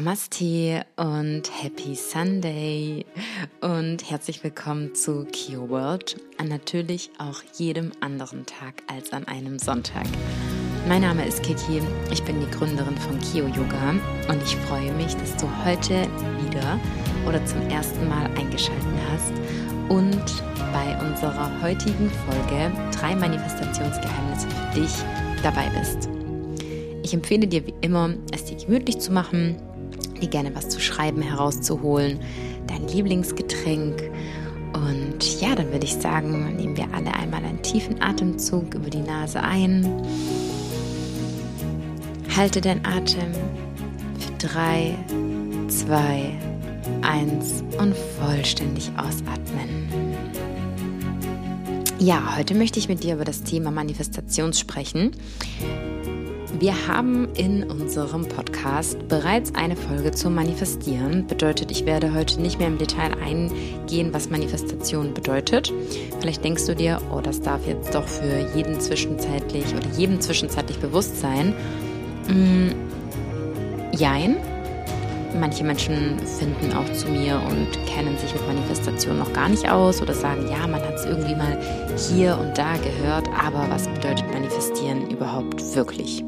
Namaste und Happy Sunday und herzlich willkommen zu Kio World an natürlich auch jedem anderen Tag als an einem Sonntag. Mein Name ist Kiki, ich bin die Gründerin von Kio Yoga und ich freue mich, dass du heute wieder oder zum ersten Mal eingeschaltet hast und bei unserer heutigen Folge drei Manifestationsgeheimnisse für dich dabei bist. Ich empfehle dir wie immer, es dir gemütlich zu machen, dir gerne was zu schreiben herauszuholen, dein Lieblingsgetränk. Und ja, dann würde ich sagen, nehmen wir alle einmal einen tiefen Atemzug über die Nase ein. Halte deinen Atem für drei, zwei, eins und vollständig ausatmen. Ja, heute möchte ich mit dir über das Thema Manifestation sprechen. Wir haben in unserem Podcast bereits eine Folge zum Manifestieren. Bedeutet, ich werde heute nicht mehr im Detail eingehen, was Manifestation bedeutet. Vielleicht denkst du dir, oh, das darf jetzt doch für jeden zwischenzeitlich oder jedem zwischenzeitlich bewusst sein. Mm, jein. Manche Menschen finden auch zu mir und kennen sich mit Manifestation noch gar nicht aus oder sagen, ja, man hat es irgendwie mal hier und da gehört, aber was bedeutet Manifestieren überhaupt wirklich?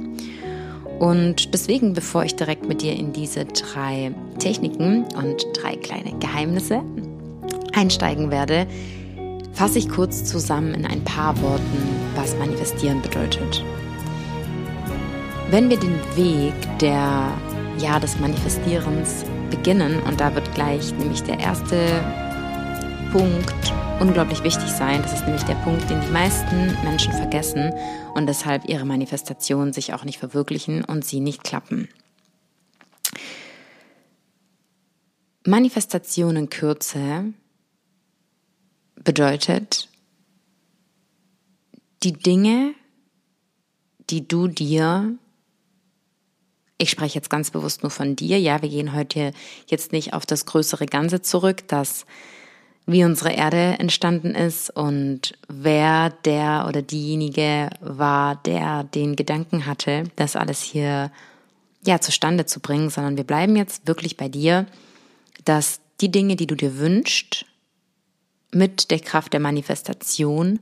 Und deswegen, bevor ich direkt mit dir in diese drei Techniken und drei kleine Geheimnisse einsteigen werde, fasse ich kurz zusammen in ein paar Worten, was manifestieren bedeutet. Wenn wir den Weg der ja des Manifestierens beginnen und da wird gleich nämlich der erste Punkt unglaublich wichtig sein. Das ist nämlich der Punkt, den die meisten Menschen vergessen und deshalb ihre Manifestationen sich auch nicht verwirklichen und sie nicht klappen. Manifestation in Kürze bedeutet, die Dinge, die du dir, ich spreche jetzt ganz bewusst nur von dir, ja, wir gehen heute jetzt nicht auf das größere Ganze zurück, das wie unsere Erde entstanden ist und wer der oder diejenige war, der den Gedanken hatte, das alles hier ja zustande zu bringen, sondern wir bleiben jetzt wirklich bei dir, dass die Dinge, die du dir wünschst, mit der Kraft der Manifestation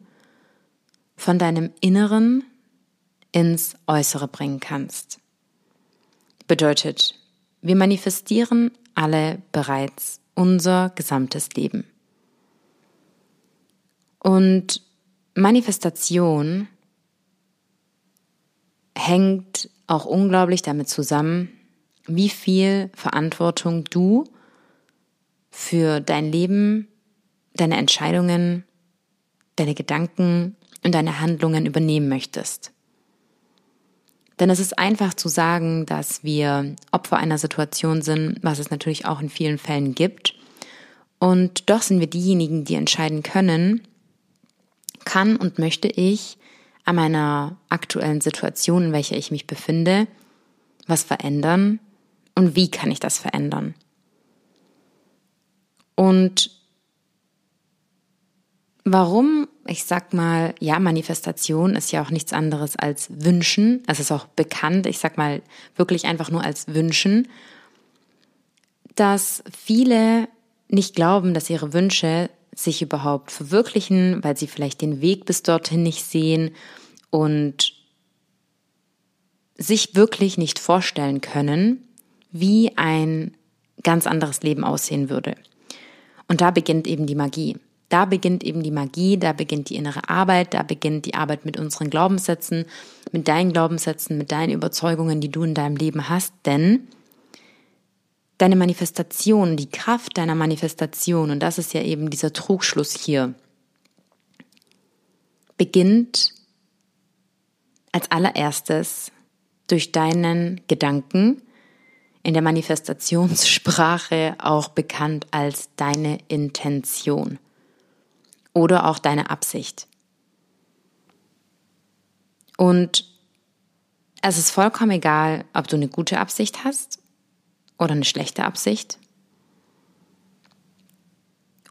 von deinem Inneren ins Äußere bringen kannst. Bedeutet, wir manifestieren alle bereits unser gesamtes Leben. Und Manifestation hängt auch unglaublich damit zusammen, wie viel Verantwortung du für dein Leben, deine Entscheidungen, deine Gedanken und deine Handlungen übernehmen möchtest. Denn es ist einfach zu sagen, dass wir Opfer einer Situation sind, was es natürlich auch in vielen Fällen gibt. Und doch sind wir diejenigen, die entscheiden können, kann und möchte ich an meiner aktuellen Situation, in welcher ich mich befinde, was verändern und wie kann ich das verändern? Und warum, ich sag mal, ja, Manifestation ist ja auch nichts anderes als Wünschen. Es ist auch bekannt, ich sag mal, wirklich einfach nur als Wünschen, dass viele nicht glauben, dass ihre Wünsche sich überhaupt verwirklichen, weil sie vielleicht den Weg bis dorthin nicht sehen und sich wirklich nicht vorstellen können, wie ein ganz anderes Leben aussehen würde. Und da beginnt eben die Magie. Da beginnt eben die Magie, da beginnt die innere Arbeit, da beginnt die Arbeit mit unseren Glaubenssätzen, mit deinen Glaubenssätzen, mit deinen Überzeugungen, die du in deinem Leben hast. Denn deine Manifestation, die Kraft deiner Manifestation, und das ist ja eben dieser Trugschluss hier, beginnt als allererstes durch deinen Gedanken, in der Manifestationssprache auch bekannt als deine Intention oder auch deine Absicht. Und es ist vollkommen egal, ob du eine gute Absicht hast oder eine schlechte Absicht.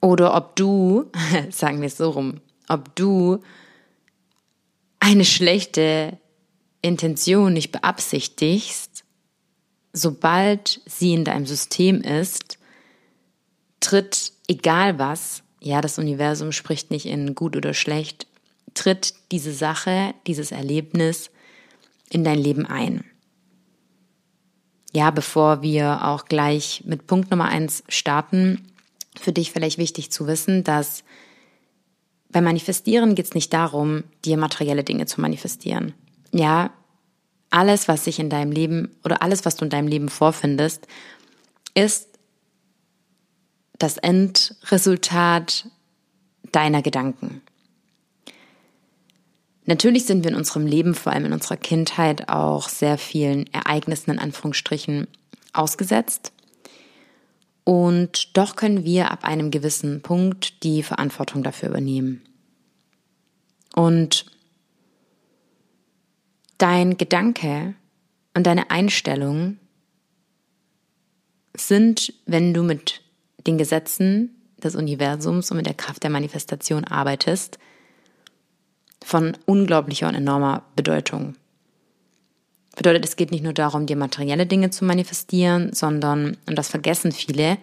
Oder ob du, sagen wir es so rum, ob du eine schlechte Intention nicht beabsichtigst, sobald sie in deinem System ist, tritt egal was, ja, das Universum spricht nicht in gut oder schlecht, tritt diese Sache, dieses Erlebnis in dein Leben ein. Ja, bevor wir auch gleich mit Punkt Nummer eins starten, für dich vielleicht wichtig zu wissen, dass beim Manifestieren geht es nicht darum, dir materielle Dinge zu manifestieren. Ja, alles, was sich in deinem Leben oder alles, was du in deinem Leben vorfindest, ist das Endresultat deiner Gedanken. Natürlich sind wir in unserem Leben, vor allem in unserer Kindheit, auch sehr vielen Ereignissen in Anführungsstrichen ausgesetzt. Und doch können wir ab einem gewissen Punkt die Verantwortung dafür übernehmen. Und dein Gedanke und deine Einstellung sind, wenn du mit den Gesetzen des Universums und mit der Kraft der Manifestation arbeitest, von unglaublicher und enormer Bedeutung. Bedeutet, es geht nicht nur darum, dir materielle Dinge zu manifestieren, sondern, und das vergessen viele,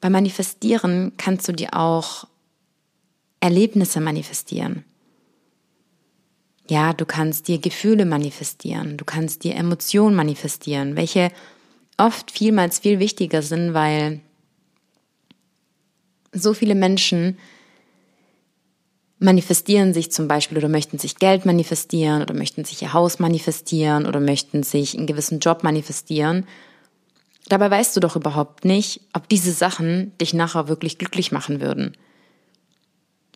beim Manifestieren kannst du dir auch Erlebnisse manifestieren. Ja, du kannst dir Gefühle manifestieren, du kannst dir Emotionen manifestieren, welche oft vielmals viel wichtiger sind, weil so viele Menschen manifestieren sich zum Beispiel oder möchten sich Geld manifestieren oder möchten sich ihr Haus manifestieren oder möchten sich einen gewissen Job manifestieren. Dabei weißt du doch überhaupt nicht, ob diese Sachen dich nachher wirklich glücklich machen würden.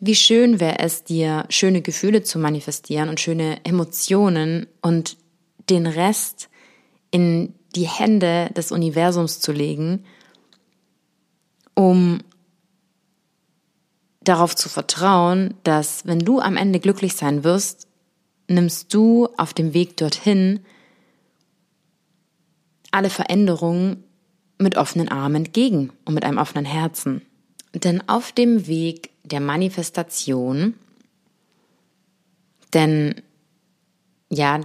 Wie schön wäre es dir, schöne Gefühle zu manifestieren und schöne Emotionen und den Rest in die Hände des Universums zu legen, um darauf zu vertrauen, dass wenn du am Ende glücklich sein wirst, nimmst du auf dem Weg dorthin alle Veränderungen mit offenen Armen entgegen und mit einem offenen Herzen. Denn auf dem Weg der Manifestation, denn ja,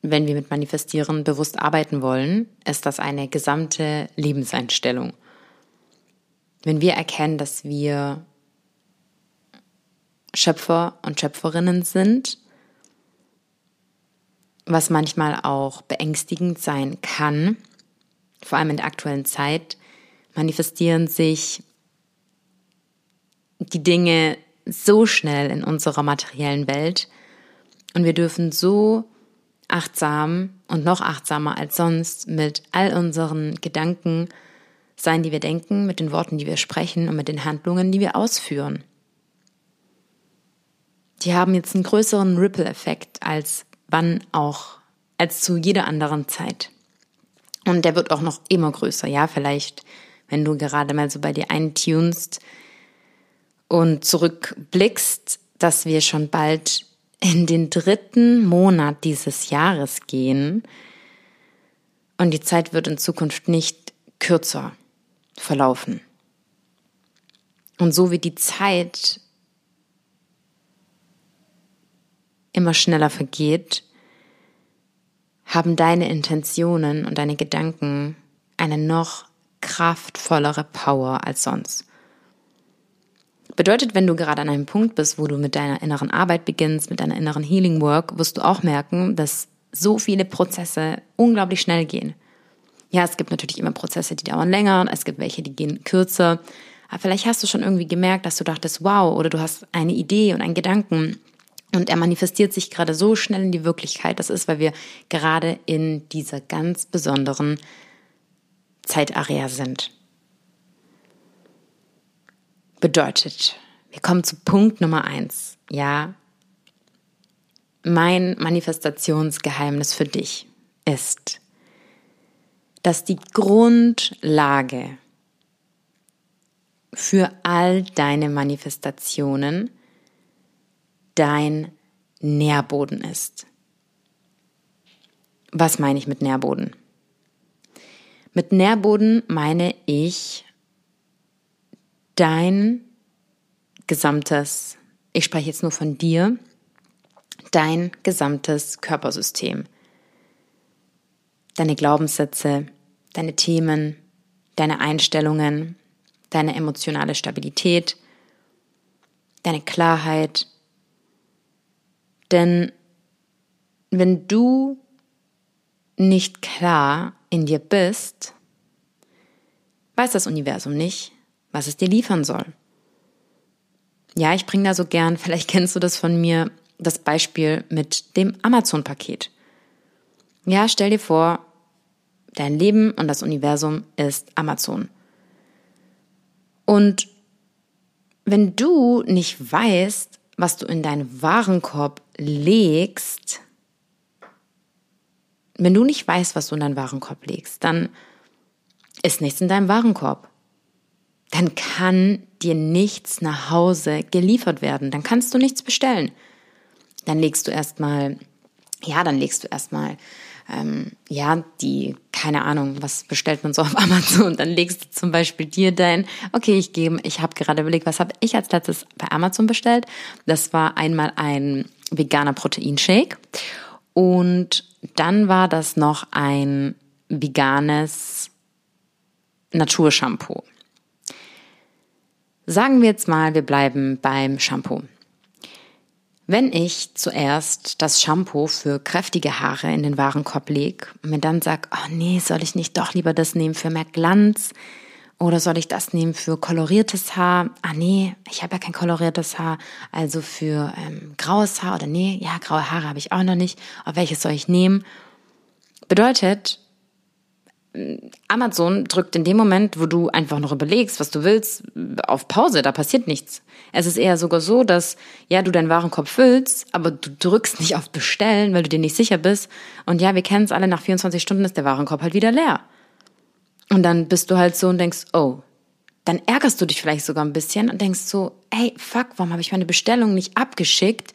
wenn wir mit Manifestieren bewusst arbeiten wollen, ist das eine gesamte Lebenseinstellung. Wenn wir erkennen, dass wir Schöpfer und Schöpferinnen sind, was manchmal auch beängstigend sein kann, vor allem in der aktuellen Zeit, manifestieren sich die Dinge so schnell in unserer materiellen Welt und wir dürfen so achtsam und noch achtsamer als sonst mit all unseren Gedanken sein, die wir denken, mit den Worten, die wir sprechen und mit den Handlungen, die wir ausführen. Die haben jetzt einen größeren Ripple-Effekt als wann auch, als zu jeder anderen Zeit. Und der wird auch noch immer größer, ja, vielleicht, wenn du gerade mal so bei dir eintunst, und zurückblickst, dass wir schon bald in den dritten Monat dieses Jahres gehen und die Zeit wird in Zukunft nicht kürzer verlaufen. Und so wie die Zeit immer schneller vergeht, haben deine Intentionen und deine Gedanken eine noch kraftvollere Power als sonst. Bedeutet, wenn du gerade an einem Punkt bist, wo du mit deiner inneren Arbeit beginnst, mit deiner inneren Healing Work, wirst du auch merken, dass so viele Prozesse unglaublich schnell gehen. Ja, es gibt natürlich immer Prozesse, die dauern länger, es gibt welche, die gehen kürzer. Aber vielleicht hast du schon irgendwie gemerkt, dass du dachtest, wow, oder du hast eine Idee und einen Gedanken und er manifestiert sich gerade so schnell in die Wirklichkeit. Das ist, weil wir gerade in dieser ganz besonderen Zeitarea sind. Bedeutet, wir kommen zu Punkt Nummer eins. Ja, mein Manifestationsgeheimnis für dich ist, dass die Grundlage für all deine Manifestationen dein Nährboden ist. Was meine ich mit Nährboden? Mit Nährboden meine ich dein gesamtes, ich spreche jetzt nur von dir, dein gesamtes Körpersystem. deine Glaubenssätze, deine Themen, deine Einstellungen, deine emotionale Stabilität, deine Klarheit. Denn wenn du nicht klar in dir bist, weiß das Universum nicht, was es dir liefern soll. Ja, ich bringe da so gern, vielleicht kennst du das von mir, das Beispiel mit dem Amazon-Paket. Ja, stell dir vor, dein Leben und das Universum ist Amazon. Und wenn du nicht weißt, was du in deinen Warenkorb legst, wenn du nicht weißt, was du in deinen Warenkorb legst, dann ist nichts in deinem Warenkorb. Dann kann dir nichts nach Hause geliefert werden. Dann kannst du nichts bestellen. Dann legst du erstmal, ja, dann legst du erstmal, ähm, ja, die, keine Ahnung, was bestellt man so auf Amazon? Dann legst du zum Beispiel dir dein, okay, ich gebe, ich habe gerade überlegt, was habe ich als letztes bei Amazon bestellt? Das war einmal ein veganer Proteinshake und dann war das noch ein veganes Naturshampoo. Sagen wir jetzt mal, wir bleiben beim Shampoo. Wenn ich zuerst das Shampoo für kräftige Haare in den Warenkorb lege und mir dann sage, oh nee, soll ich nicht doch lieber das nehmen für mehr Glanz? Oder soll ich das nehmen für koloriertes Haar? Ah nee, ich habe ja kein koloriertes Haar. Also für ähm, graues Haar oder nee, ja, graue Haare habe ich auch noch nicht. Auf welches soll ich nehmen? Bedeutet, Amazon drückt in dem Moment, wo du einfach noch überlegst, was du willst, auf Pause, da passiert nichts. Es ist eher sogar so, dass ja, du deinen Warenkorb füllst, aber du drückst nicht auf Bestellen, weil du dir nicht sicher bist. Und ja, wir kennen es alle, nach 24 Stunden ist der Warenkorb halt wieder leer. Und dann bist du halt so und denkst, oh, dann ärgerst du dich vielleicht sogar ein bisschen und denkst so, ey, fuck, warum habe ich meine Bestellung nicht abgeschickt?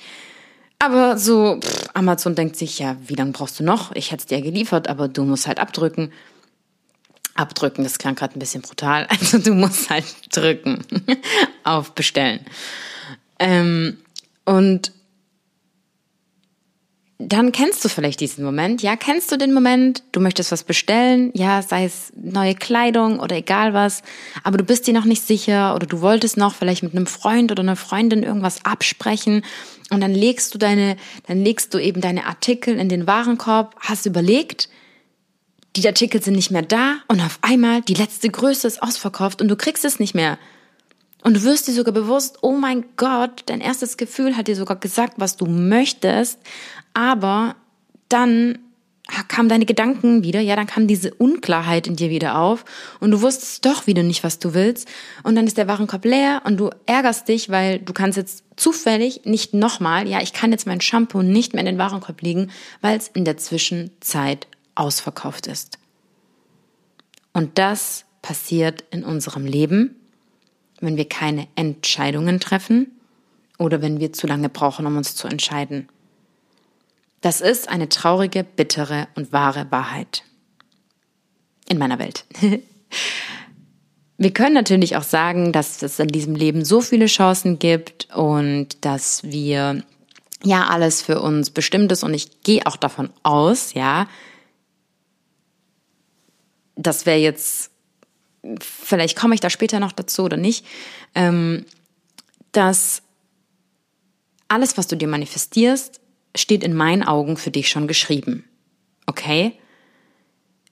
Aber so, pff, Amazon denkt sich, ja, wie lange brauchst du noch? Ich hätte es dir geliefert, aber du musst halt abdrücken abdrücken, das klang gerade ein bisschen brutal. Also du musst halt drücken auf Bestellen. Ähm, und dann kennst du vielleicht diesen Moment. Ja, kennst du den Moment? Du möchtest was bestellen, ja, sei es neue Kleidung oder egal was, aber du bist dir noch nicht sicher oder du wolltest noch vielleicht mit einem Freund oder einer Freundin irgendwas absprechen und dann legst du deine, dann legst du eben deine Artikel in den Warenkorb, hast überlegt, die Artikel sind nicht mehr da und auf einmal die letzte Größe ist ausverkauft und du kriegst es nicht mehr. Und du wirst dir sogar bewusst, oh mein Gott, dein erstes Gefühl hat dir sogar gesagt, was du möchtest, aber dann kamen deine Gedanken wieder, ja, dann kam diese Unklarheit in dir wieder auf. Und du wusstest doch wieder nicht, was du willst. Und dann ist der Warenkorb leer und du ärgerst dich, weil du kannst jetzt zufällig nicht nochmal, ja, ich kann jetzt mein Shampoo nicht mehr in den Warenkorb legen, weil es in der Zwischenzeit ausverkauft ist. Und das passiert in unserem Leben, wenn wir keine Entscheidungen treffen oder wenn wir zu lange brauchen, um uns zu entscheiden. Das ist eine traurige, bittere und wahre Wahrheit. In meiner Welt. Wir können natürlich auch sagen, dass es in diesem Leben so viele Chancen gibt und dass wir ja alles für uns bestimmt ist und ich gehe auch davon aus, ja, das wäre jetzt, vielleicht komme ich da später noch dazu oder nicht, ähm, dass alles, was du dir manifestierst, steht in meinen Augen für dich schon geschrieben. Okay?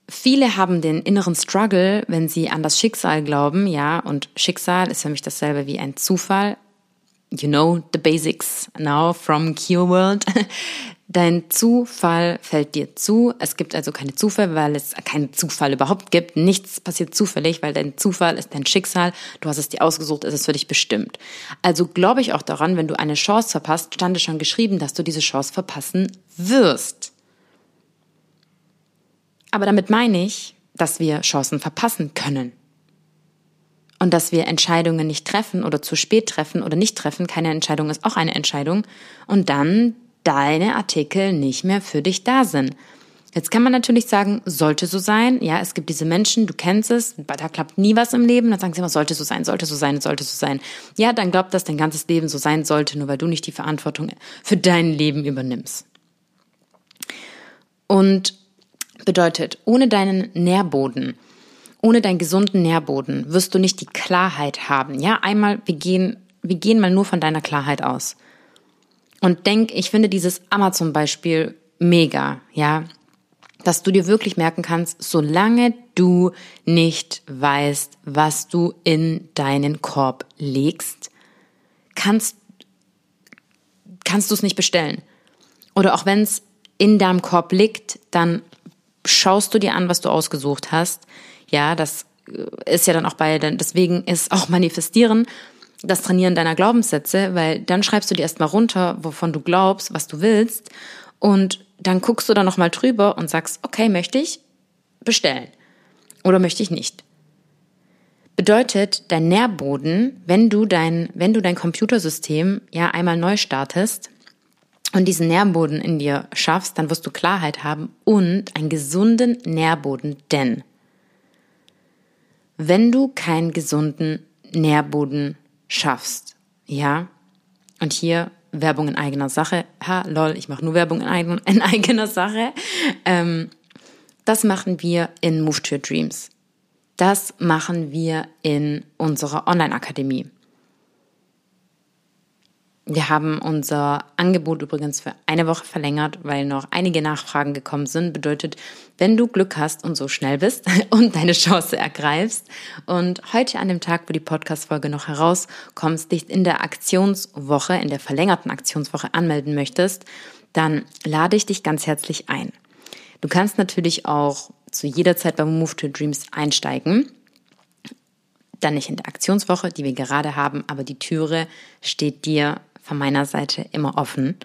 Viele haben den inneren Struggle, wenn sie an das Schicksal glauben, ja, und Schicksal ist für mich dasselbe wie ein Zufall. You know the basics now from Cure World. Dein Zufall fällt dir zu. Es gibt also keine Zufälle, weil es keinen Zufall überhaupt gibt. Nichts passiert zufällig, weil dein Zufall ist dein Schicksal. Du hast es dir ausgesucht, es ist für dich bestimmt. Also glaube ich auch daran, wenn du eine Chance verpasst, stand es schon geschrieben, dass du diese Chance verpassen wirst. Aber damit meine ich, dass wir Chancen verpassen können. Und dass wir Entscheidungen nicht treffen oder zu spät treffen oder nicht treffen. Keine Entscheidung ist auch eine Entscheidung. Und dann deine Artikel nicht mehr für dich da sind. Jetzt kann man natürlich sagen, sollte so sein. Ja, es gibt diese Menschen, du kennst es, da klappt nie was im Leben. Dann sagen sie immer, sollte so sein, sollte so sein, sollte so sein. Ja, dann glaubt, dass dein ganzes Leben so sein sollte, nur weil du nicht die Verantwortung für dein Leben übernimmst. Und Bedeutet, ohne deinen Nährboden, ohne deinen gesunden Nährboden wirst du nicht die Klarheit haben. Ja, einmal, wir gehen, wir gehen mal nur von deiner Klarheit aus. Und denk, ich finde dieses Amazon-Beispiel mega, ja, dass du dir wirklich merken kannst, solange du nicht weißt, was du in deinen Korb legst, kannst, kannst du es nicht bestellen. Oder auch wenn es in deinem Korb liegt, dann schaust du dir an, was du ausgesucht hast. Ja, das äh, ist ja dann auch bei, deswegen ist auch Manifestieren das Trainieren deiner Glaubenssätze, weil dann schreibst du dir erstmal runter, wovon du glaubst, was du willst und dann guckst du da nochmal drüber und sagst, okay, möchte ich bestellen oder möchte ich nicht. Bedeutet, dein Nährboden, wenn du dein, wenn du dein Computersystem ja einmal neu startest und diesen Nährboden in dir schaffst, dann wirst du Klarheit haben und einen gesunden Nährboden, denn wenn du keinen gesunden Nährboden schaffst, ja, und hier Werbung in eigener Sache, ha, lol, ich mache nur Werbung in, eigen, in eigener Sache, ähm, das machen wir in Move to Your Dreams. Das machen wir in unserer Online-Akademie. Wir haben unser Angebot übrigens für eine Woche verlängert, weil noch einige Nachfragen gekommen sind. Bedeutet, wenn du Glück hast und so schnell bist und deine Chance ergreifst und heute an dem Tag, wo die Podcast-Folge noch herauskommst, dich in der Aktionswoche, in der verlängerten Aktionswoche anmelden möchtest, dann lade ich dich ganz herzlich ein. Du kannst natürlich auch zu jeder Zeit beim Move to Dreams einsteigen dann nicht in der Aktionswoche, die wir gerade haben, aber die Türe steht dir von meiner Seite immer offen.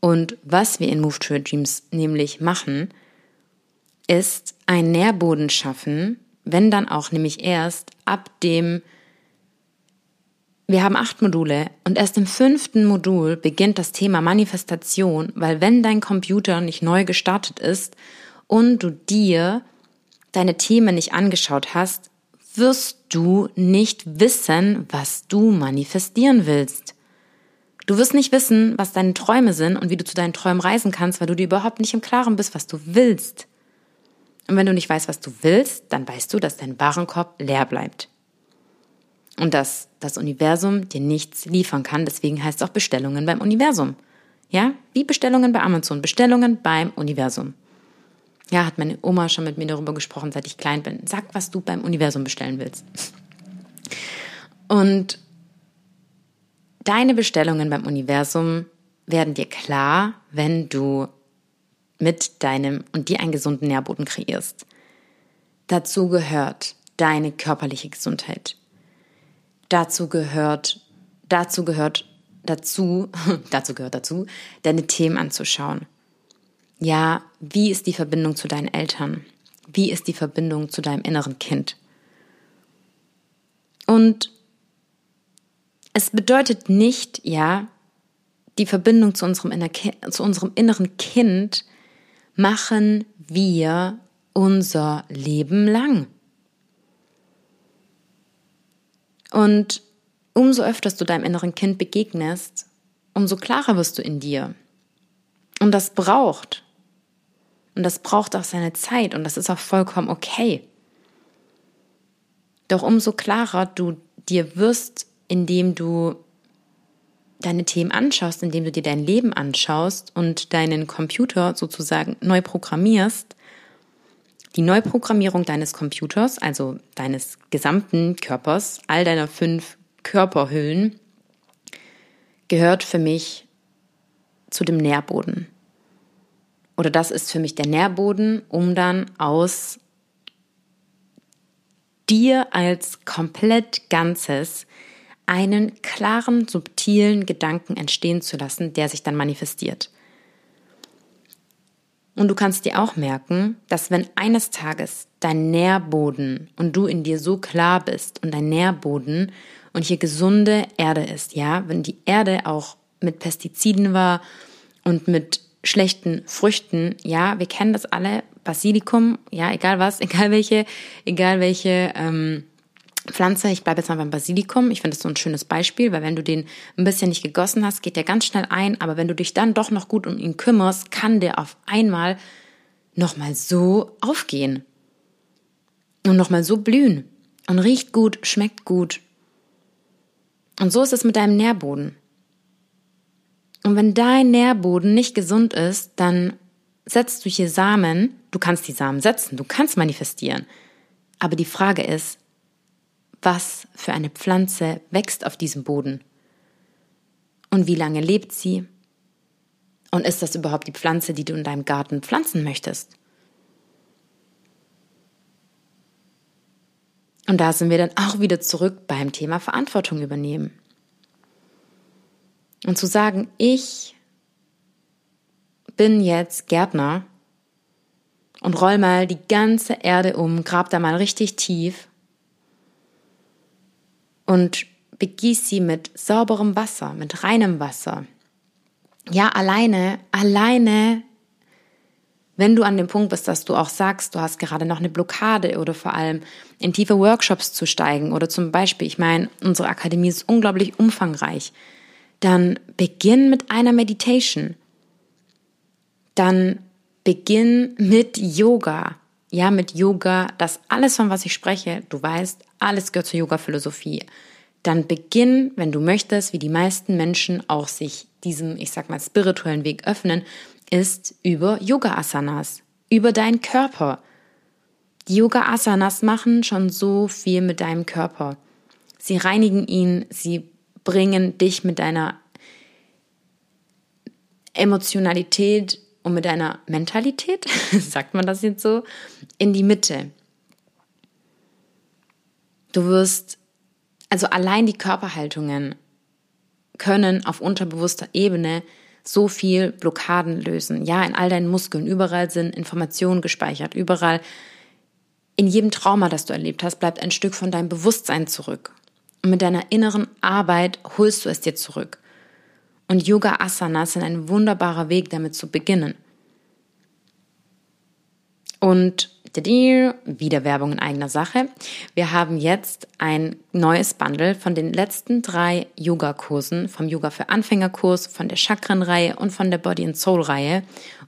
Und was wir in Move to Your Dreams nämlich machen, ist einen Nährboden schaffen, wenn dann auch nämlich erst ab dem, wir haben acht Module und erst im fünften Modul beginnt das Thema Manifestation, weil wenn dein Computer nicht neu gestartet ist und du dir deine Themen nicht angeschaut hast, wirst du nicht wissen, was du manifestieren willst. Du wirst nicht wissen, was deine Träume sind und wie du zu deinen Träumen reisen kannst, weil du dir überhaupt nicht im Klaren bist, was du willst. Und wenn du nicht weißt, was du willst, dann weißt du, dass dein Warenkorb leer bleibt. Und dass das Universum dir nichts liefern kann. Deswegen heißt es auch Bestellungen beim Universum. Ja, wie Bestellungen bei Amazon. Bestellungen beim Universum. Ja, hat meine Oma schon mit mir darüber gesprochen, seit ich klein bin. Sag, was du beim Universum bestellen willst. Und deine Bestellungen beim Universum werden dir klar, wenn du mit deinem und dir einen gesunden Nährboden kreierst. Dazu gehört deine körperliche Gesundheit. Dazu gehört, dazu gehört dazu, dazu gehört dazu, deine Themen anzuschauen. Ja, wie ist die Verbindung zu deinen Eltern? Wie ist die Verbindung zu deinem inneren Kind? Und es bedeutet nicht, ja, die Verbindung zu unserem, zu unserem inneren Kind machen wir unser Leben lang. Und umso öfter du deinem inneren Kind begegnest, umso klarer wirst du in dir. Und das braucht. Und das braucht auch seine Zeit und das ist auch vollkommen okay. Doch umso klarer du dir wirst indem du deine Themen anschaust, indem du dir dein Leben anschaust und deinen Computer sozusagen neu programmierst, die Neuprogrammierung deines Computers, also deines gesamten Körpers, all deiner fünf Körperhüllen, gehört für mich zu dem Nährboden. Oder das ist für mich der Nährboden, um dann aus dir als komplett Ganzes einen klaren, subtilen Gedanken entstehen zu lassen, der sich dann manifestiert. Und du kannst dir auch merken, dass wenn eines Tages dein Nährboden und du in dir so klar bist und dein Nährboden und hier gesunde Erde ist, ja, wenn die Erde auch mit Pestiziden war und mit schlechten Früchten, ja, wir kennen das alle, Basilikum, ja, egal was, egal welche, egal welche ähm, Pflanze, ich bleibe jetzt mal beim Basilikum, ich finde das so ein schönes Beispiel, weil wenn du den ein bisschen nicht gegossen hast, geht der ganz schnell ein, aber wenn du dich dann doch noch gut um ihn kümmerst, kann der auf einmal nochmal so aufgehen und nochmal so blühen und riecht gut, schmeckt gut. Und so ist es mit deinem Nährboden. Und wenn dein Nährboden nicht gesund ist, dann setzt du hier Samen, du kannst die Samen setzen, du kannst manifestieren. Aber die Frage ist, was für eine Pflanze wächst auf diesem Boden? Und wie lange lebt sie? Und ist das überhaupt die Pflanze, die du in deinem Garten pflanzen möchtest? Und da sind wir dann auch wieder zurück beim Thema Verantwortung übernehmen. Und zu sagen, ich bin jetzt Gärtner und roll mal die ganze Erde um, grab da mal richtig tief und begieß sie mit sauberem Wasser, mit reinem Wasser. Ja, alleine, alleine, wenn du an dem Punkt bist, dass du auch sagst, du hast gerade noch eine Blockade oder vor allem in tiefe Workshops zu steigen oder zum Beispiel, ich meine, unsere Akademie ist unglaublich umfangreich, dann beginn mit einer Meditation. Dann beginn mit Yoga. Ja, mit Yoga, das alles, von was ich spreche, du weißt, alles gehört zur Yoga-Philosophie. Dann beginn, wenn du möchtest, wie die meisten Menschen auch sich diesem, ich sag mal, spirituellen Weg öffnen, ist über Yoga-Asanas, über deinen Körper. Die Yoga-Asanas machen schon so viel mit deinem Körper. Sie reinigen ihn, sie bringen dich mit deiner Emotionalität und mit deiner Mentalität, sagt man das jetzt so, in die Mitte. Du wirst, also allein die Körperhaltungen können auf unterbewusster Ebene so viel Blockaden lösen. Ja, in all deinen Muskeln, überall sind Informationen gespeichert, überall in jedem Trauma, das du erlebt hast, bleibt ein Stück von deinem Bewusstsein zurück. Und mit deiner inneren Arbeit holst du es dir zurück. Und Yoga Asanas sind ein wunderbarer Weg, damit zu beginnen. Und wieder Werbung in eigener Sache. Wir haben jetzt ein neues Bundle von den letzten drei Yoga-Kursen, vom Yoga für Anfängerkurs, von der Chakren-Reihe und von der Body and Soul-Reihe.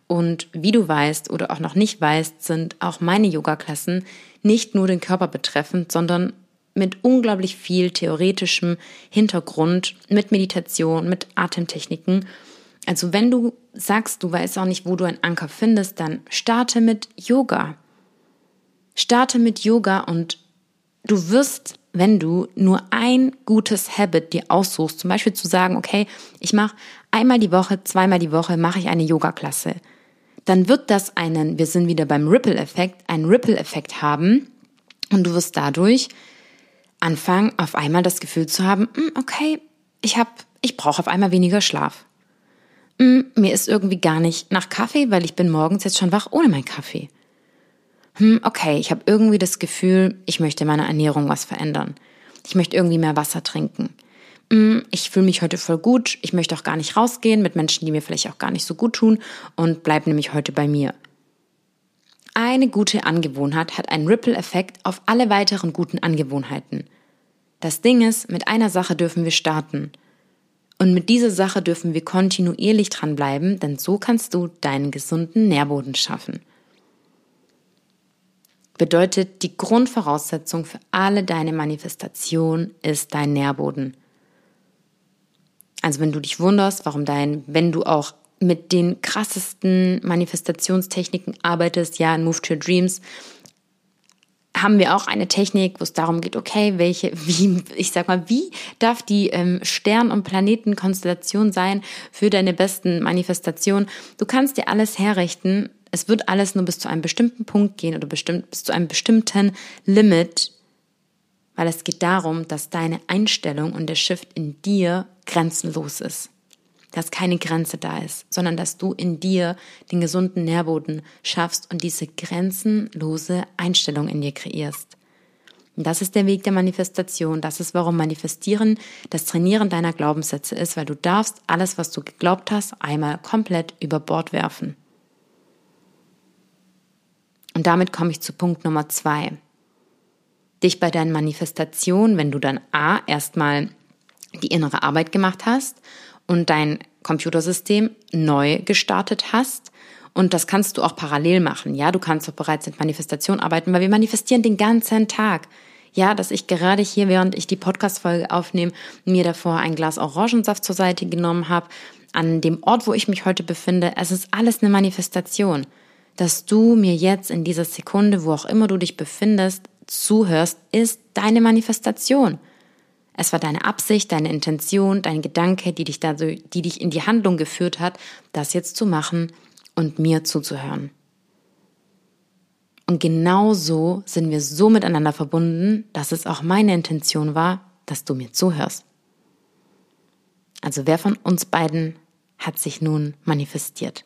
Und wie du weißt oder auch noch nicht weißt, sind auch meine Yoga-Klassen nicht nur den Körper betreffend, sondern mit unglaublich viel theoretischem Hintergrund, mit Meditation, mit Atemtechniken. Also wenn du sagst, du weißt auch nicht, wo du einen Anker findest, dann starte mit Yoga. Starte mit Yoga und du wirst, wenn du nur ein gutes Habit dir aussuchst, zum Beispiel zu sagen, okay, ich mache einmal die Woche, zweimal die Woche, mache ich eine Yoga-Klasse, dann wird das einen, wir sind wieder beim Ripple-Effekt, einen Ripple-Effekt haben und du wirst dadurch anfangen, auf einmal das Gefühl zu haben, hm, okay, ich habe, ich brauche auf einmal weniger Schlaf. Hm, mir ist irgendwie gar nicht nach Kaffee, weil ich bin morgens jetzt schon wach ohne meinen Kaffee. Hm, okay, ich habe irgendwie das Gefühl, ich möchte meine Ernährung was verändern. Ich möchte irgendwie mehr Wasser trinken. Ich fühle mich heute voll gut. Ich möchte auch gar nicht rausgehen mit Menschen, die mir vielleicht auch gar nicht so gut tun und bleib nämlich heute bei mir. Eine gute Angewohnheit hat einen Ripple-Effekt auf alle weiteren guten Angewohnheiten. Das Ding ist, mit einer Sache dürfen wir starten. Und mit dieser Sache dürfen wir kontinuierlich dranbleiben, denn so kannst du deinen gesunden Nährboden schaffen. Bedeutet, die Grundvoraussetzung für alle deine Manifestation ist dein Nährboden. Also wenn du dich wunderst, warum dein, wenn du auch mit den krassesten Manifestationstechniken arbeitest, ja, in Move to Your Dreams, haben wir auch eine Technik, wo es darum geht, okay, welche, wie, ich sag mal, wie darf die ähm, Stern- und Planetenkonstellation sein für deine besten Manifestationen? Du kannst dir alles herrichten. Es wird alles nur bis zu einem bestimmten Punkt gehen oder bestimmt, bis zu einem bestimmten Limit, weil es geht darum, dass deine Einstellung und der Shift in dir grenzenlos ist dass keine Grenze da ist, sondern dass du in dir den gesunden Nährboden schaffst und diese grenzenlose Einstellung in dir kreierst. Und das ist der Weg der Manifestation. Das ist, warum Manifestieren das Trainieren deiner Glaubenssätze ist, weil du darfst alles, was du geglaubt hast, einmal komplett über Bord werfen. Und damit komme ich zu Punkt Nummer zwei. Dich bei deinen Manifestationen, wenn du dann A, erstmal die innere Arbeit gemacht hast und dein Computersystem neu gestartet hast Und das kannst du auch parallel machen. Ja, du kannst auch bereits mit Manifestation arbeiten, weil wir manifestieren den ganzen Tag. Ja, dass ich gerade hier, während ich die Podcast-Folge aufnehme, mir davor ein Glas Orangensaft zur Seite genommen habe, an dem Ort, wo ich mich heute befinde. Es ist alles eine Manifestation. Dass du mir jetzt in dieser Sekunde, wo auch immer du dich befindest, zuhörst, ist deine Manifestation. Es war deine Absicht, deine Intention, dein Gedanke, die dich, da, die dich in die Handlung geführt hat, das jetzt zu machen und mir zuzuhören. Und genau so sind wir so miteinander verbunden, dass es auch meine Intention war, dass du mir zuhörst. Also wer von uns beiden hat sich nun manifestiert?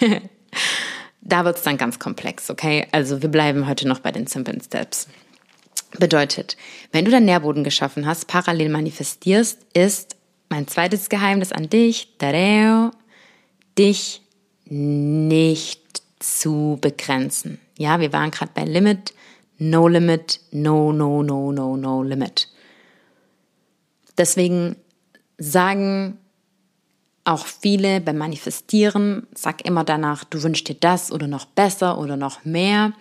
da wird es dann ganz komplex, okay? Also wir bleiben heute noch bei den simplen Steps. Bedeutet, wenn du deinen Nährboden geschaffen hast, parallel manifestierst, ist mein zweites Geheimnis an dich, dich nicht zu begrenzen. Ja, wir waren gerade bei Limit, No Limit, No, No, No, No, No Limit. Deswegen sagen auch viele beim Manifestieren, sag immer danach, du wünschst dir das oder noch besser oder noch mehr.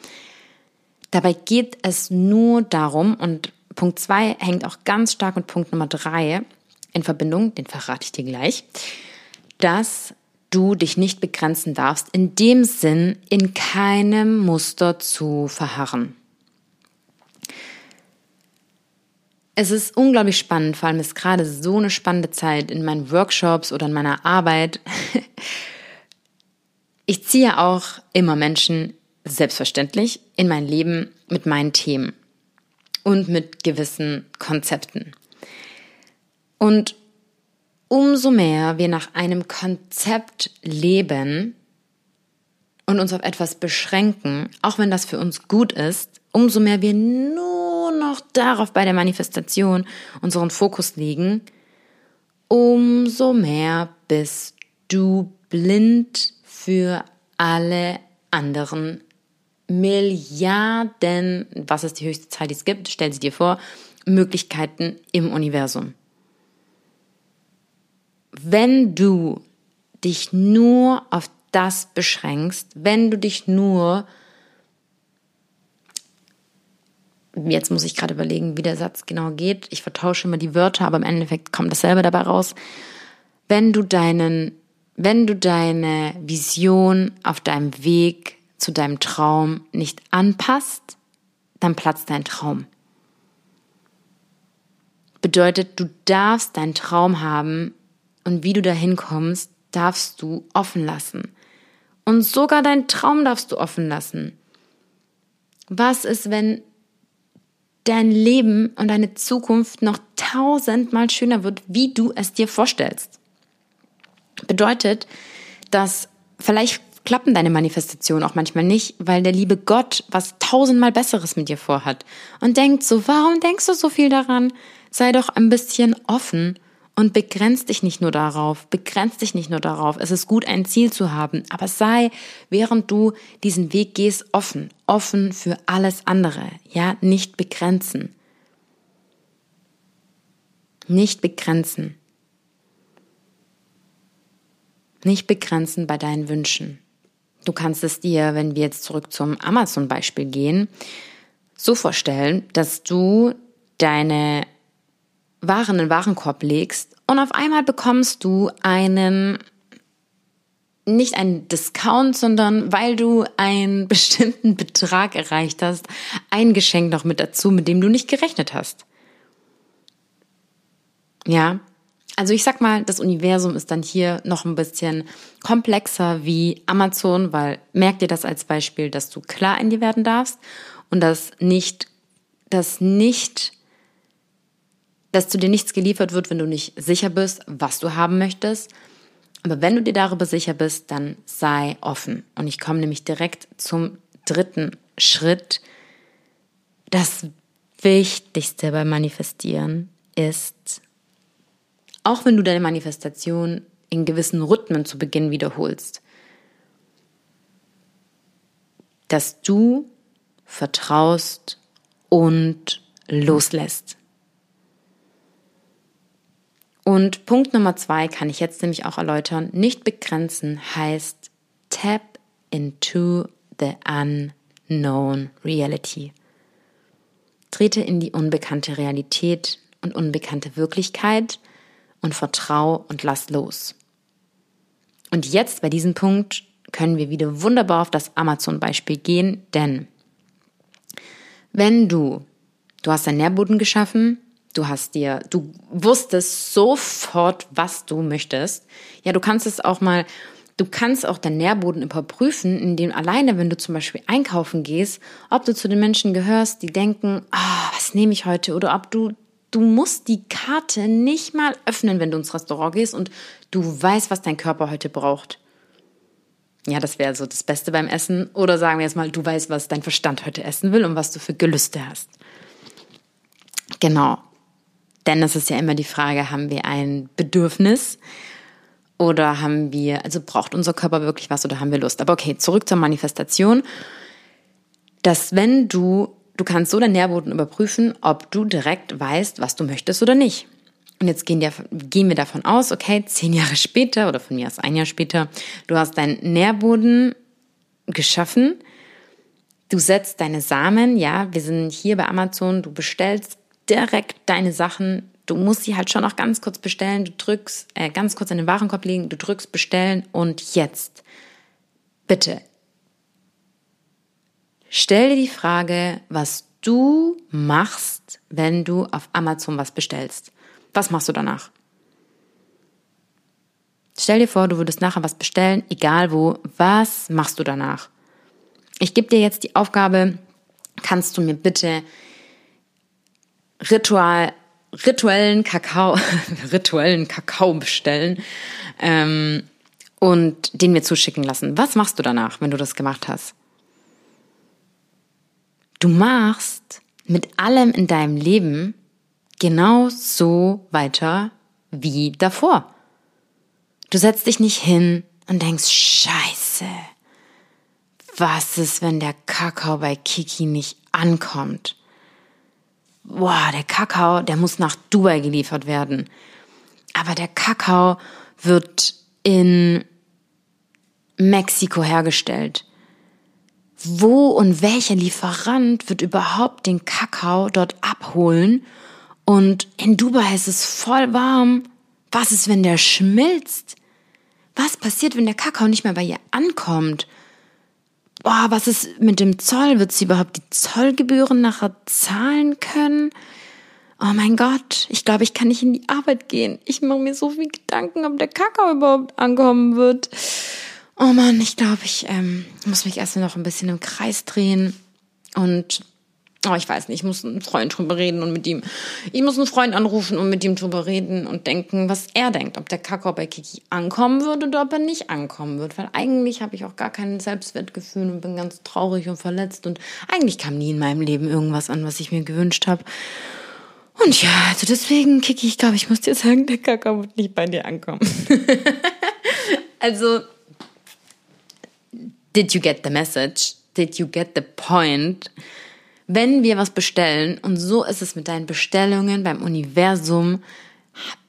Dabei geht es nur darum, und Punkt 2 hängt auch ganz stark mit Punkt Nummer 3 in Verbindung, den verrate ich dir gleich, dass du dich nicht begrenzen darfst, in dem Sinn, in keinem Muster zu verharren. Es ist unglaublich spannend, vor allem ist gerade so eine spannende Zeit in meinen Workshops oder in meiner Arbeit. Ich ziehe auch immer Menschen selbstverständlich in mein Leben mit meinen Themen und mit gewissen Konzepten. Und umso mehr wir nach einem Konzept leben und uns auf etwas beschränken, auch wenn das für uns gut ist, umso mehr wir nur noch darauf bei der Manifestation unseren Fokus legen, umso mehr bist du blind für alle anderen Milliarden, was ist die höchste Zahl, die es gibt, stell sie dir vor, Möglichkeiten im Universum. Wenn du dich nur auf das beschränkst, wenn du dich nur, jetzt muss ich gerade überlegen, wie der Satz genau geht, ich vertausche immer die Wörter, aber im Endeffekt kommt dasselbe dabei raus, wenn du deinen, wenn du deine Vision auf deinem Weg zu deinem Traum nicht anpasst, dann platzt dein Traum. Bedeutet, du darfst deinen Traum haben und wie du dahin kommst, darfst du offen lassen. Und sogar deinen Traum darfst du offen lassen. Was ist, wenn dein Leben und deine Zukunft noch tausendmal schöner wird, wie du es dir vorstellst? Bedeutet, dass vielleicht klappen deine Manifestationen auch manchmal nicht, weil der liebe Gott was tausendmal Besseres mit dir vorhat und denkt so, warum denkst du so viel daran? Sei doch ein bisschen offen und begrenz dich nicht nur darauf, begrenz dich nicht nur darauf. Es ist gut, ein Ziel zu haben, aber sei, während du diesen Weg gehst, offen, offen für alles andere. Ja, nicht begrenzen. Nicht begrenzen. Nicht begrenzen bei deinen Wünschen. Du kannst es dir, wenn wir jetzt zurück zum Amazon-Beispiel gehen, so vorstellen, dass du deine Waren in den Warenkorb legst und auf einmal bekommst du einen nicht einen Discount, sondern weil du einen bestimmten Betrag erreicht hast, ein Geschenk noch mit dazu, mit dem du nicht gerechnet hast. Ja, also ich sag mal, das Universum ist dann hier noch ein bisschen komplexer wie Amazon, weil merk dir das als Beispiel, dass du klar in dir werden darfst und dass nicht, dass nicht, dass zu dir nichts geliefert wird, wenn du nicht sicher bist, was du haben möchtest. Aber wenn du dir darüber sicher bist, dann sei offen. Und ich komme nämlich direkt zum dritten Schritt. Das Wichtigste beim Manifestieren ist auch wenn du deine Manifestation in gewissen Rhythmen zu Beginn wiederholst, dass du vertraust und loslässt. Und Punkt Nummer zwei kann ich jetzt nämlich auch erläutern. Nicht begrenzen heißt tap into the unknown reality. Trete in die unbekannte Realität und unbekannte Wirklichkeit und vertrau und lass los. Und jetzt bei diesem Punkt können wir wieder wunderbar auf das Amazon-Beispiel gehen, denn wenn du, du hast einen Nährboden geschaffen, du hast dir, du wusstest sofort, was du möchtest. Ja, du kannst es auch mal, du kannst auch deinen Nährboden überprüfen, indem alleine, wenn du zum Beispiel einkaufen gehst, ob du zu den Menschen gehörst, die denken, ah, was nehme ich heute? Oder ob du, du musst die Karte nicht mal öffnen, wenn du ins Restaurant gehst und du weißt, was dein Körper heute braucht. Ja, das wäre so das Beste beim Essen. Oder sagen wir jetzt mal, du weißt, was dein Verstand heute essen will und was du für Gelüste hast. Genau. Denn es ist ja immer die Frage, haben wir ein Bedürfnis oder haben wir, also braucht unser Körper wirklich was oder haben wir Lust? Aber okay, zurück zur Manifestation. Dass wenn du, du kannst so deinen Nährboden überprüfen, ob du direkt weißt, was du möchtest oder nicht. Und jetzt gehen, wir, gehen wir davon aus, okay, zehn Jahre später oder von mir aus ein Jahr später, du hast deinen Nährboden geschaffen, du setzt deine Samen, ja, wir sind hier bei Amazon, du bestellst direkt deine Sachen, du musst sie halt schon noch ganz kurz bestellen, du drückst, äh, ganz kurz in den Warenkorb legen, du drückst bestellen und jetzt, bitte, stell dir die Frage, was du machst, wenn du auf Amazon was bestellst. Was machst du danach? Stell dir vor, du würdest nachher was bestellen, egal wo. Was machst du danach? Ich gebe dir jetzt die Aufgabe, kannst du mir bitte Ritual, rituellen Kakao, rituellen Kakao bestellen ähm, und den mir zuschicken lassen. Was machst du danach, wenn du das gemacht hast? Du machst mit allem in deinem Leben genau so weiter wie davor. Du setzt dich nicht hin und denkst, scheiße, was ist, wenn der Kakao bei Kiki nicht ankommt? Boah, der Kakao, der muss nach Dubai geliefert werden. Aber der Kakao wird in Mexiko hergestellt. Wo und welcher Lieferant wird überhaupt den Kakao dort abholen und in Dubai ist es voll warm. Was ist, wenn der schmilzt? Was passiert, wenn der Kakao nicht mehr bei ihr ankommt? Boah, was ist mit dem Zoll? Wird sie überhaupt die Zollgebühren nachher zahlen können? Oh mein Gott, ich glaube, ich kann nicht in die Arbeit gehen. Ich mache mir so viel Gedanken, ob der Kakao überhaupt ankommen wird. Oh Mann, ich glaube, ich ähm, muss mich erst noch ein bisschen im Kreis drehen und Oh, ich weiß nicht, ich muss einen Freund drüber reden und mit ihm, ich muss einen Freund anrufen und mit ihm drüber reden und denken, was er denkt, ob der Kakao bei Kiki ankommen würde oder ob er nicht ankommen wird. Weil eigentlich habe ich auch gar kein Selbstwertgefühl und bin ganz traurig und verletzt und eigentlich kam nie in meinem Leben irgendwas an, was ich mir gewünscht habe. Und ja, also deswegen, Kiki, ich glaube, ich muss dir sagen, der Kakao wird nicht bei dir ankommen. also, did you get the message? Did you get the point? wenn wir was bestellen, und so ist es mit deinen Bestellungen beim Universum,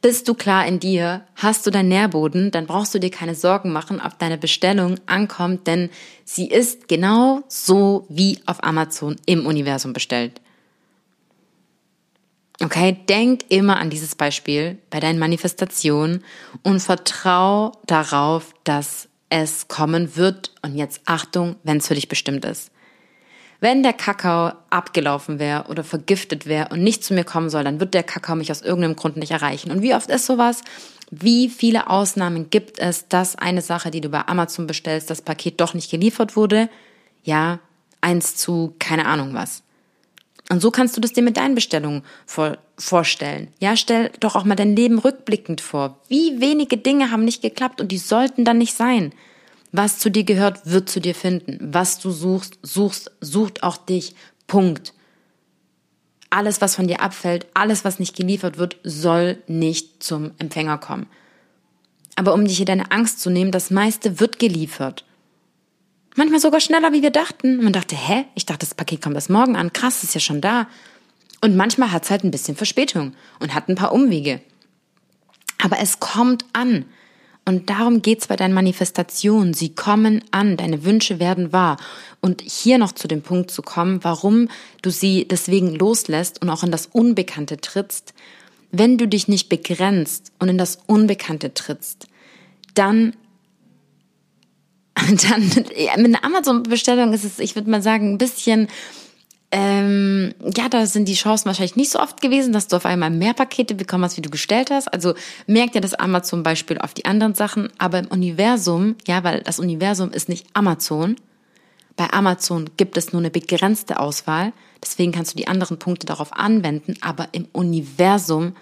bist du klar in dir, hast du deinen Nährboden, dann brauchst du dir keine Sorgen machen, ob deine Bestellung ankommt, denn sie ist genau so wie auf Amazon im Universum bestellt. Okay, denk immer an dieses Beispiel bei deinen Manifestationen und vertrau darauf, dass es kommen wird. Und jetzt Achtung, wenn es für dich bestimmt ist. Wenn der Kakao abgelaufen wäre oder vergiftet wäre und nicht zu mir kommen soll, dann wird der Kakao mich aus irgendeinem Grund nicht erreichen. Und wie oft ist sowas? Wie viele Ausnahmen gibt es, dass eine Sache, die du bei Amazon bestellst, das Paket doch nicht geliefert wurde? Ja, eins zu keine Ahnung was. Und so kannst du das dir mit deinen Bestellungen vor, vorstellen. Ja, stell doch auch mal dein Leben rückblickend vor. Wie wenige Dinge haben nicht geklappt und die sollten dann nicht sein. Was zu dir gehört, wird zu dir finden. Was du suchst, suchst, sucht auch dich. Punkt. Alles, was von dir abfällt, alles, was nicht geliefert wird, soll nicht zum Empfänger kommen. Aber um dich hier deine Angst zu nehmen, das meiste wird geliefert. Manchmal sogar schneller, wie wir dachten. Man dachte, hä? Ich dachte, das Paket kommt erst morgen an. Krass, ist ja schon da. Und manchmal hat es halt ein bisschen Verspätung und hat ein paar Umwege. Aber es kommt an. Und darum geht's bei deinen Manifestationen. Sie kommen an, deine Wünsche werden wahr. Und hier noch zu dem Punkt zu kommen, warum du sie deswegen loslässt und auch in das Unbekannte trittst. Wenn du dich nicht begrenzt und in das Unbekannte trittst, dann dann mit einer Amazon-Bestellung ist es, ich würde mal sagen, ein bisschen ähm, ja, da sind die Chancen wahrscheinlich nicht so oft gewesen, dass du auf einmal mehr Pakete bekommen hast, wie du gestellt hast. Also merkt ja das Amazon Beispiel auf die anderen Sachen. Aber im Universum, ja, weil das Universum ist nicht Amazon. Bei Amazon gibt es nur eine begrenzte Auswahl. Deswegen kannst du die anderen Punkte darauf anwenden. Aber im Universum,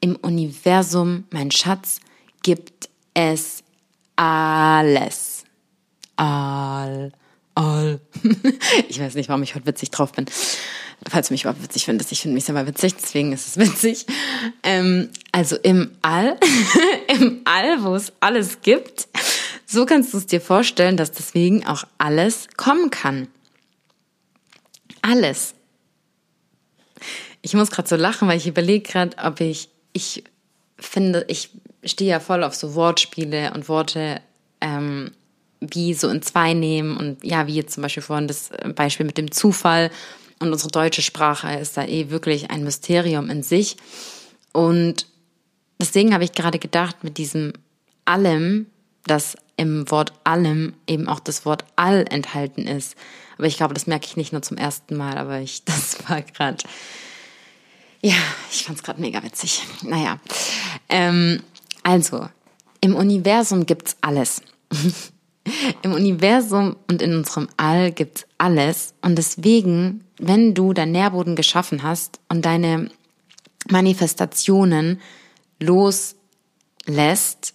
im Universum, mein Schatz, gibt es alles. All all. ich weiß nicht, warum ich heute witzig drauf bin. Falls du mich überhaupt witzig findest, ich finde mich selber witzig, deswegen ist es witzig. Ähm, also im All, im All, wo es alles gibt, so kannst du es dir vorstellen, dass deswegen auch alles kommen kann. Alles. Ich muss gerade so lachen, weil ich überlege gerade, ob ich, ich finde, ich stehe ja voll auf so Wortspiele und Worte ähm, wie so in zwei nehmen und ja, wie jetzt zum Beispiel vorhin das äh, Beispiel mit dem Zufall und unsere deutsche Sprache ist da eh wirklich ein Mysterium in sich. Und deswegen habe ich gerade gedacht, mit diesem allem, dass im Wort allem eben auch das Wort all enthalten ist. Aber ich glaube, das merke ich nicht nur zum ersten Mal, aber ich, das war gerade, ja, ich fand es gerade mega witzig. Naja, ähm, also, im Universum gibt's alles. Im Universum und in unserem All gibt's alles. Und deswegen, wenn du deinen Nährboden geschaffen hast und deine Manifestationen loslässt,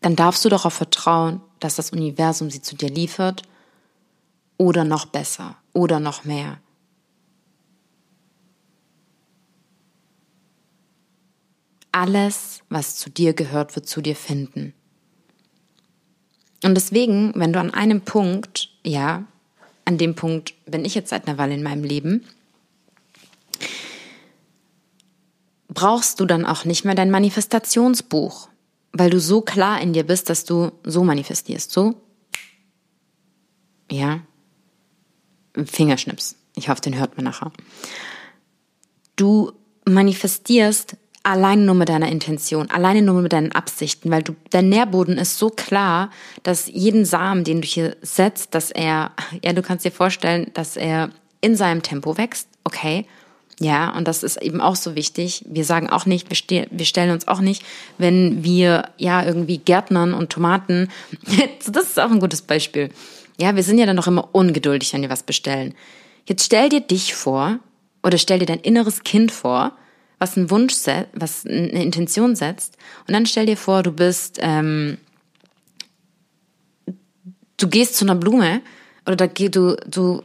dann darfst du darauf vertrauen, dass das Universum sie zu dir liefert oder noch besser oder noch mehr. Alles, was zu dir gehört, wird zu dir finden. Und deswegen, wenn du an einem Punkt, ja, an dem Punkt bin ich jetzt seit einer Weile in meinem Leben, brauchst du dann auch nicht mehr dein Manifestationsbuch, weil du so klar in dir bist, dass du so manifestierst. So? Ja. Fingerschnips. Ich hoffe, den hört man nachher. Du manifestierst alleine nur mit deiner Intention, alleine nur mit deinen Absichten, weil du, der Nährboden ist so klar, dass jeden Samen, den du hier setzt, dass er, ja, du kannst dir vorstellen, dass er in seinem Tempo wächst, okay, ja, und das ist eben auch so wichtig. Wir sagen auch nicht, wir, ste wir stellen uns auch nicht, wenn wir ja irgendwie Gärtnern und Tomaten, das ist auch ein gutes Beispiel. Ja, wir sind ja dann noch immer ungeduldig, wenn wir was bestellen. Jetzt stell dir dich vor oder stell dir dein inneres Kind vor, was einen Wunsch setzt, was eine Intention setzt. Und dann stell dir vor, du bist, ähm, du gehst zu einer Blume oder da, du, du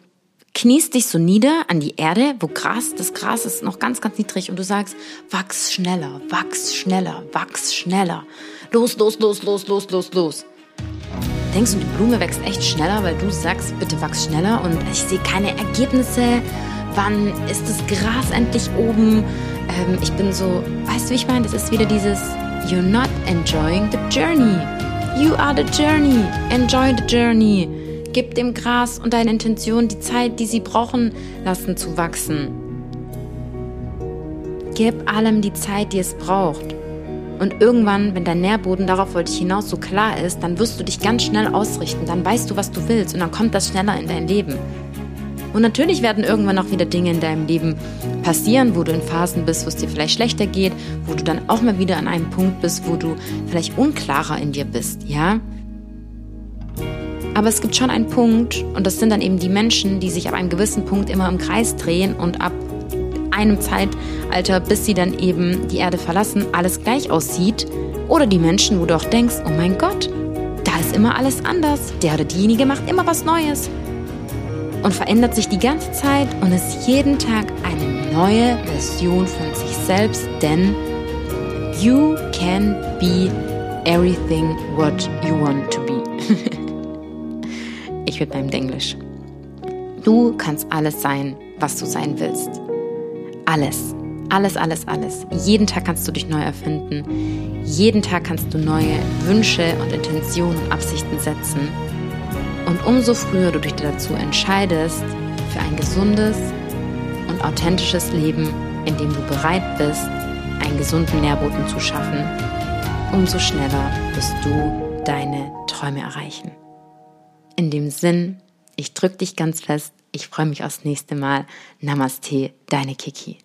kniest dich so nieder an die Erde, wo Gras, das Gras ist noch ganz, ganz niedrig und du sagst, wachs schneller, wachs schneller, wachs schneller. Los, los, los, los, los, los, los. Denkst du, die Blume wächst echt schneller, weil du sagst, bitte wachs schneller und ich sehe keine Ergebnisse. Wann ist das Gras endlich oben? Ähm, ich bin so, weißt du, wie ich meine? Das ist wieder dieses You're not enjoying the journey. You are the journey. Enjoy the journey. Gib dem Gras und deinen Intentionen die Zeit, die sie brauchen lassen zu wachsen. Gib allem die Zeit, die es braucht. Und irgendwann, wenn dein Nährboden, darauf wollte ich hinaus, so klar ist, dann wirst du dich ganz schnell ausrichten. Dann weißt du, was du willst und dann kommt das schneller in dein Leben. Und natürlich werden irgendwann auch wieder Dinge in deinem Leben passieren, wo du in Phasen bist, wo es dir vielleicht schlechter geht, wo du dann auch mal wieder an einem Punkt bist, wo du vielleicht unklarer in dir bist, ja? Aber es gibt schon einen Punkt, und das sind dann eben die Menschen, die sich ab einem gewissen Punkt immer im Kreis drehen und ab einem Zeitalter, bis sie dann eben die Erde verlassen, alles gleich aussieht. Oder die Menschen, wo du auch denkst, oh mein Gott, da ist immer alles anders. Der oder diejenige macht immer was Neues und verändert sich die ganze Zeit und ist jeden Tag eine neue Version von sich selbst, denn you can be everything what you want to be. ich würde beim Englisch. Du kannst alles sein, was du sein willst. Alles. Alles, alles, alles. Jeden Tag kannst du dich neu erfinden. Jeden Tag kannst du neue Wünsche und Intentionen und Absichten setzen. Und umso früher du dich dazu entscheidest, für ein gesundes und authentisches Leben, in dem du bereit bist, einen gesunden Nährboden zu schaffen, umso schneller wirst du deine Träume erreichen. In dem Sinn, ich drücke dich ganz fest. Ich freue mich aufs nächste Mal. Namaste, deine Kiki.